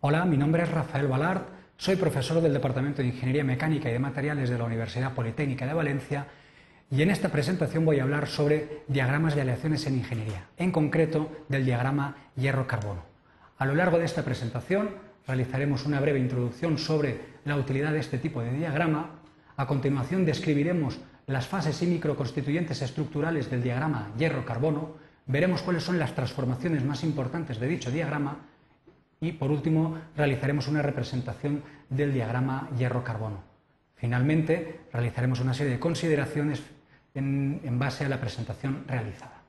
Hola, mi nombre es Rafael Balart, soy profesor del Departamento de Ingeniería Mecánica y de Materiales de la Universidad Politécnica de Valencia y en esta presentación voy a hablar sobre diagramas de aleaciones en ingeniería, en concreto del diagrama hierro-carbono. A lo largo de esta presentación realizaremos una breve introducción sobre la utilidad de este tipo de diagrama, a continuación describiremos las fases y microconstituyentes estructurales del diagrama hierro-carbono, veremos cuáles son las transformaciones más importantes de dicho diagrama y, por último, realizaremos una representación del diagrama hierro-carbono. Finalmente, realizaremos una serie de consideraciones en, en base a la presentación realizada.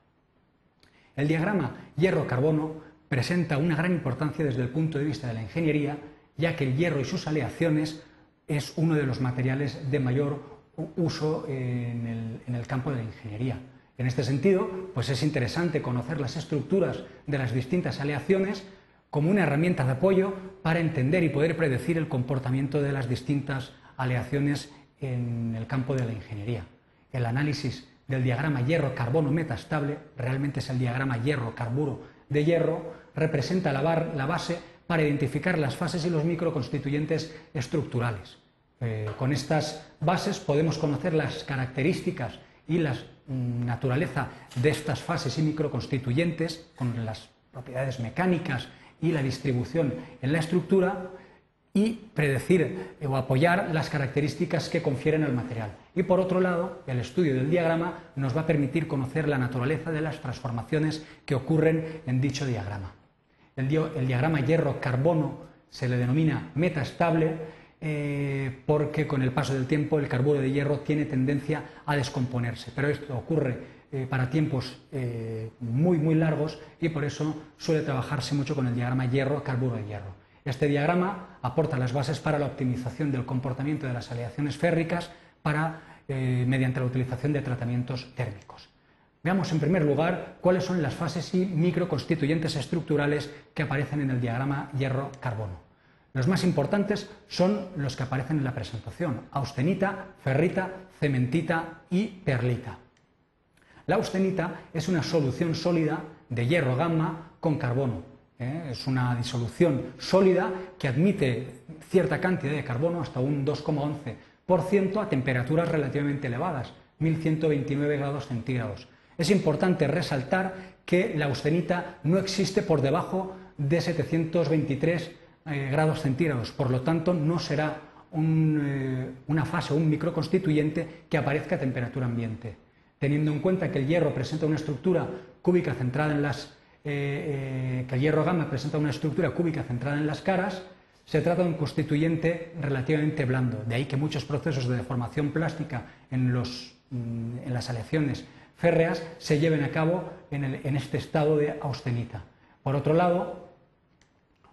El diagrama hierro-carbono presenta una gran importancia desde el punto de vista de la ingeniería, ya que el hierro y sus aleaciones es uno de los materiales de mayor uso en el, campo de la ingeniería. En este sentido, pues es interesante conocer las estructuras de las distintas aleaciones como una herramienta de apoyo para entender y poder predecir el comportamiento de las distintas aleaciones en el campo de la ingeniería. El análisis del diagrama hierro-carbono metastable, realmente es el diagrama hierro-carburo de hierro, representa la, la base para identificar las fases y los microconstituyentes estructurales. Eh, con estas bases podemos conocer las características y la mm, naturaleza de estas fases y microconstituyentes, con las propiedades mecánicas y la distribución en la estructura, y predecir o apoyar las características que confieren al material. Y por otro lado, el estudio del diagrama nos va a permitir conocer la naturaleza de las transformaciones que ocurren en dicho diagrama. El, el diagrama hierro-carbono se le denomina metaestable eh, porque con el paso del tiempo el carburo de hierro tiene tendencia a descomponerse. Pero esto ocurre eh, para tiempos eh, muy, muy largos y por eso suele trabajarse mucho con el diagrama hierro-carburo de hierro. Este diagrama aporta las bases para la optimización del comportamiento de las aleaciones férricas para, mediante la utilización de tratamientos térmicos. Veamos en primer lugar cuáles son las fases y microconstituyentes estructurales que aparecen en el diagrama hierro-carbono. Los más importantes son los que aparecen en la presentación, austenita, ferrita, cementita y perlita. La austenita es una solución sólida de hierro gamma con carbono. ¿eh? Es una disolución sólida que admite cierta cantidad de carbono, hasta un 2,11%, a temperaturas relativamente elevadas, 1129 grados centígrados. Es importante resaltar que la austenita no existe por debajo de 723 eh, grados centígrados. Por lo tanto, no será eh, una fase un microconstituyente que aparezca a temperatura ambiente. Teniendo en cuenta que el hierro presenta una estructura cúbica centrada en las eh, que el hierro gamma presenta una estructura cúbica centrada en las caras, se trata de un constituyente relativamente blando. De ahí que muchos procesos de deformación plástica en, mm, en las aleaciones férreas se lleven a cabo en, en este estado de austenita. Por otro lado,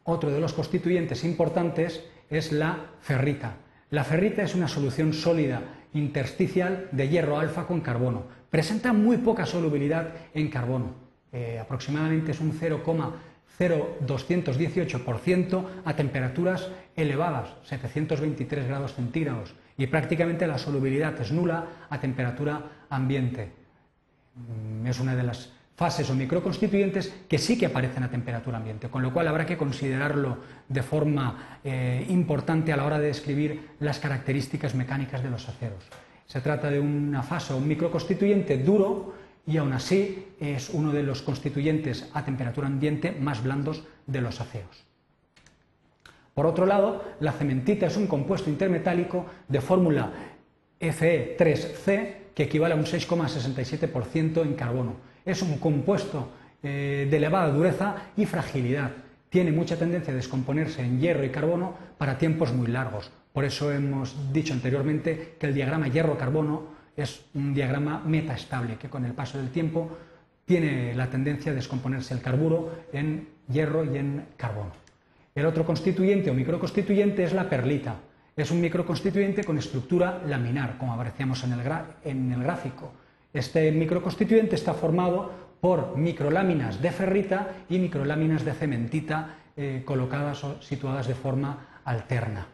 otro de los constituyentes importantes es la ferrita. La ferrita es una solución sólida intersticial de hierro alfa con carbono. Presenta muy poca solubilidad en carbono. Eh, aproximadamente es un 0,0218% a temperaturas elevadas, 723 grados centígrados, y prácticamente la solubilidad es nula a temperatura ambiente. Mm, es una de las fases o microconstituyentes que sí que aparecen a temperatura ambiente, con lo cual habrá que considerarlo de forma eh, importante a la hora de describir las características mecánicas de los aceros. Se trata de una fase o un microconstituyente duro y aún así es uno de los constituyentes a temperatura ambiente más blandos de los aceros. Por otro lado, la cementita es un compuesto intermetálico de fórmula Fe3C que equivale a un 6,67% en carbono es un compuesto eh, de elevada dureza y fragilidad. Tiene mucha tendencia a descomponerse en hierro y carbono para tiempos muy largos. Por eso hemos dicho anteriormente que el diagrama hierro-carbono es un diagrama metaestable, que con el paso del tiempo tiene la tendencia a descomponerse el carburo en hierro y en carbono. El otro constituyente o microconstituyente es la perlita. Es un microconstituyente con estructura laminar, como apreciamos en el, gráfico. Este microconstituyente está formado por microláminas de ferrita y microláminas de cementita eh, colocadas o situadas de forma alterna.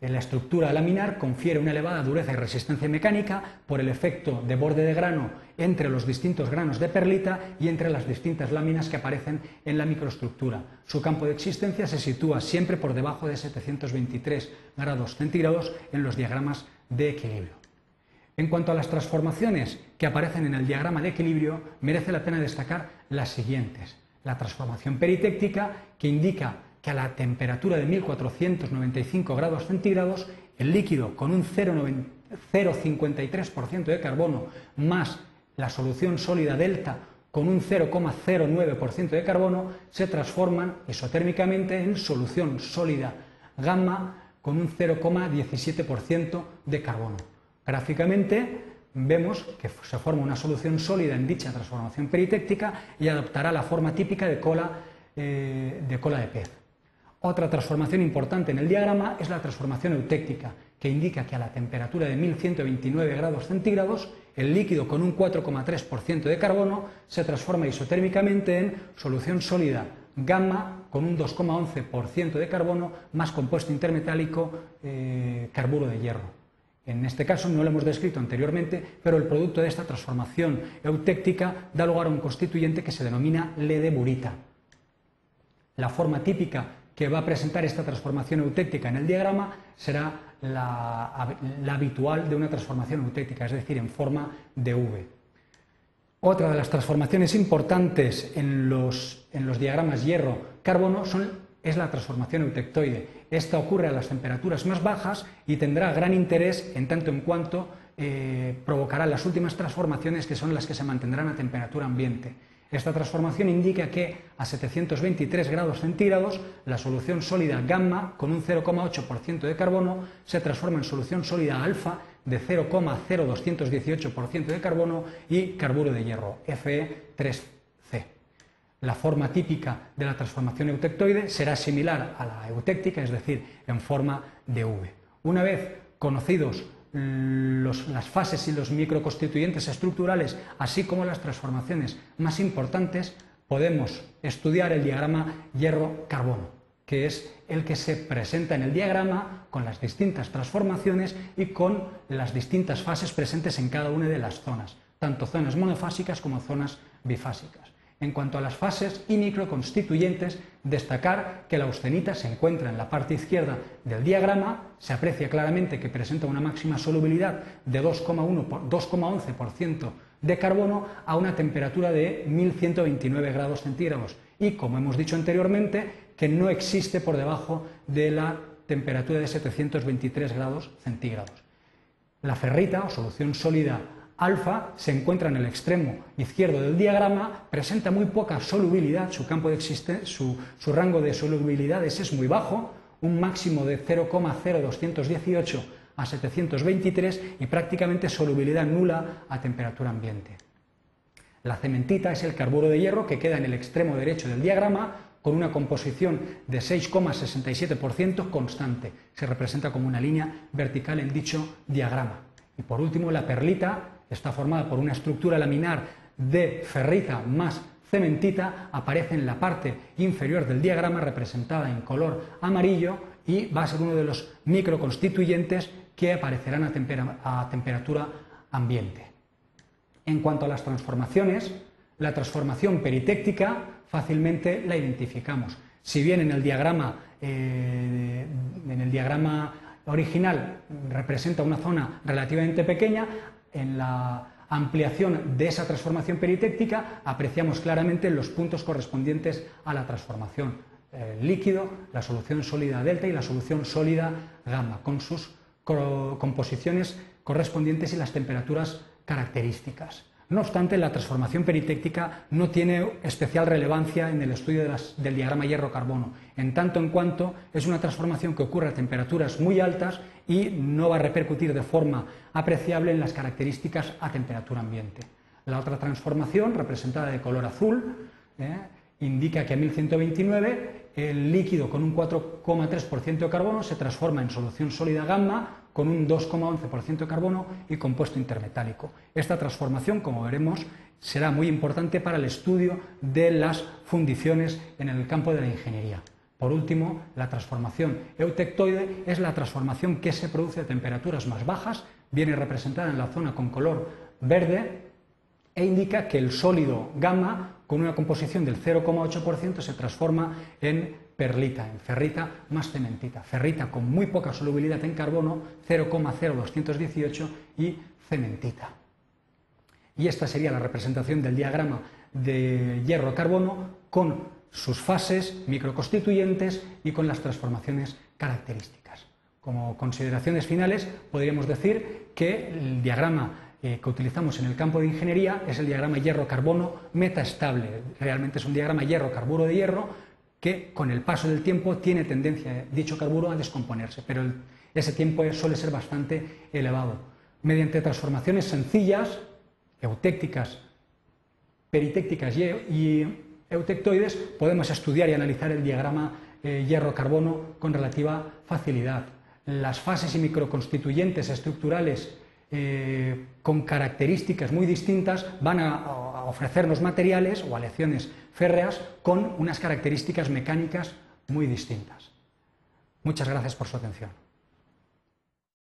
La estructura laminar confiere una elevada dureza y resistencia mecánica por el efecto de borde de grano entre los distintos granos de perlita y entre las distintas láminas que aparecen en la microestructura. Su campo de existencia se sitúa siempre por debajo de 723 grados centígrados en los diagramas de equilibrio. En cuanto a las transformaciones que aparecen en el diagrama de equilibrio, merece la pena destacar las siguientes. La transformación peritéctica, que indica que a la temperatura de 1495 grados centígrados, el líquido con un 0,53% de carbono más la solución sólida delta con un 0,09% de carbono se transforman isotérmicamente en solución sólida gamma con un 0,17% de carbono. Gráficamente vemos que se forma una solución sólida en dicha transformación peritéctica y adoptará la forma típica de cola, eh, de, cola de pez. Otra transformación importante en el diagrama es la transformación eutéctica, que indica que a la temperatura de 1129 grados centígrados, el líquido con un 4,3% de carbono se transforma isotérmicamente en solución sólida gamma con un 2,11% de carbono más compuesto intermetálico eh, carburo de hierro. En este caso no lo hemos descrito anteriormente, pero el producto de esta transformación eutéctica da lugar a un constituyente que se denomina ledeburita. La forma típica que va a presentar esta transformación eutéctica en el diagrama será la, habitual de una transformación eutéctica, es decir, en forma de V. Otra de las transformaciones importantes en los, diagramas hierro-carbono es la transformación eutectoide. Esta ocurre a las temperaturas más bajas y tendrá gran interés en tanto en cuanto eh, provocará las últimas transformaciones que son las que se mantendrán a temperatura ambiente. Esta transformación indica que a 723 grados centígrados la solución sólida gamma con un 0,8% de carbono se transforma en solución sólida alfa de 0,0218% de carbono y carburo de hierro, Fe3C. La forma típica de la transformación eutectoide será similar a la eutéctica, es decir, en forma de V. Una vez conocidos las fases y los microconstituyentes estructurales, así como las transformaciones más importantes, podemos estudiar el diagrama hierro-carbono, que es el que se presenta en el diagrama con las distintas transformaciones y con las distintas fases presentes en cada una de las zonas, tanto zonas monofásicas como zonas bifásicas. En cuanto a las fases y microconstituyentes, destacar que la austenita se encuentra en la parte izquierda del diagrama, se aprecia claramente que presenta una máxima solubilidad de 2,11% de carbono a una temperatura de 1129 grados centígrados y, como hemos dicho anteriormente, que no existe por debajo de la temperatura de 723 grados centígrados. La ferrita, o solución sólida alfa se encuentra en el extremo izquierdo del diagrama, presenta muy poca solubilidad, su, campo de su, su rango de solubilidades es muy bajo, un máximo de 0,0218 a 723 y prácticamente solubilidad nula a temperatura ambiente. La cementita es el carburo de hierro que queda en el extremo derecho del diagrama con una composición de 6,67% constante. Se representa como una línea vertical en dicho diagrama. Y por último, la perlita está formada por una estructura laminar de ferrita más cementita, aparece en la parte inferior del diagrama representada en color amarillo y va a ser uno de los microconstituyentes que aparecerán a, temperatura ambiente. En cuanto a las transformaciones, la transformación peritéctica fácilmente la identificamos. Si bien en el diagrama, eh, en el diagrama original representa una zona relativamente pequeña, en la ampliación de esa transformación peritéctica apreciamos claramente los puntos correspondientes a la transformación líquido, la solución sólida delta y la solución sólida gamma, con sus composiciones correspondientes y las temperaturas características. No obstante, la transformación peritéctica no tiene especial relevancia en el estudio del diagrama hierro-carbono, en tanto en cuanto es una transformación que ocurre a temperaturas muy altas y no va a repercutir de forma apreciable en las características a temperatura ambiente. La otra transformación, representada de color azul, ¿eh? indica que a 1129 el líquido con un 4,3% de carbono se transforma en solución sólida gamma con un 2,11% de carbono y compuesto intermetálico. Esta transformación, como veremos, será muy importante para el estudio de las fundiciones en el campo de la ingeniería. Por último, la transformación eutectoide es la transformación que se produce a temperaturas más bajas, viene representada en la zona con color verde e indica que el sólido gamma con una composición del 0,8% se transforma en perlita, en ferrita más cementita. Ferrita con muy poca solubilidad en carbono, 0,0218 y cementita. Y esta sería la representación del diagrama de hierro-carbono con sus fases microconstituyentes y con las transformaciones características. Como consideraciones finales, podríamos decir que el diagrama eh, que utilizamos en el campo de ingeniería es el diagrama hierro-carbono metaestable. Realmente es un diagrama hierro-carburo de hierro que con el paso del tiempo tiene tendencia dicho carburo a descomponerse, pero ese tiempo suele ser bastante elevado. Mediante transformaciones sencillas, eutécticas, peritécticas y eutectoides, podemos estudiar y analizar el diagrama eh, hierro-carbono con relativa facilidad. Las fases y microconstituyentes estructurales eh, con características muy distintas van a, ofrecernos materiales o aleaciones férreas con unas características mecánicas muy distintas. Muchas gracias por su atención.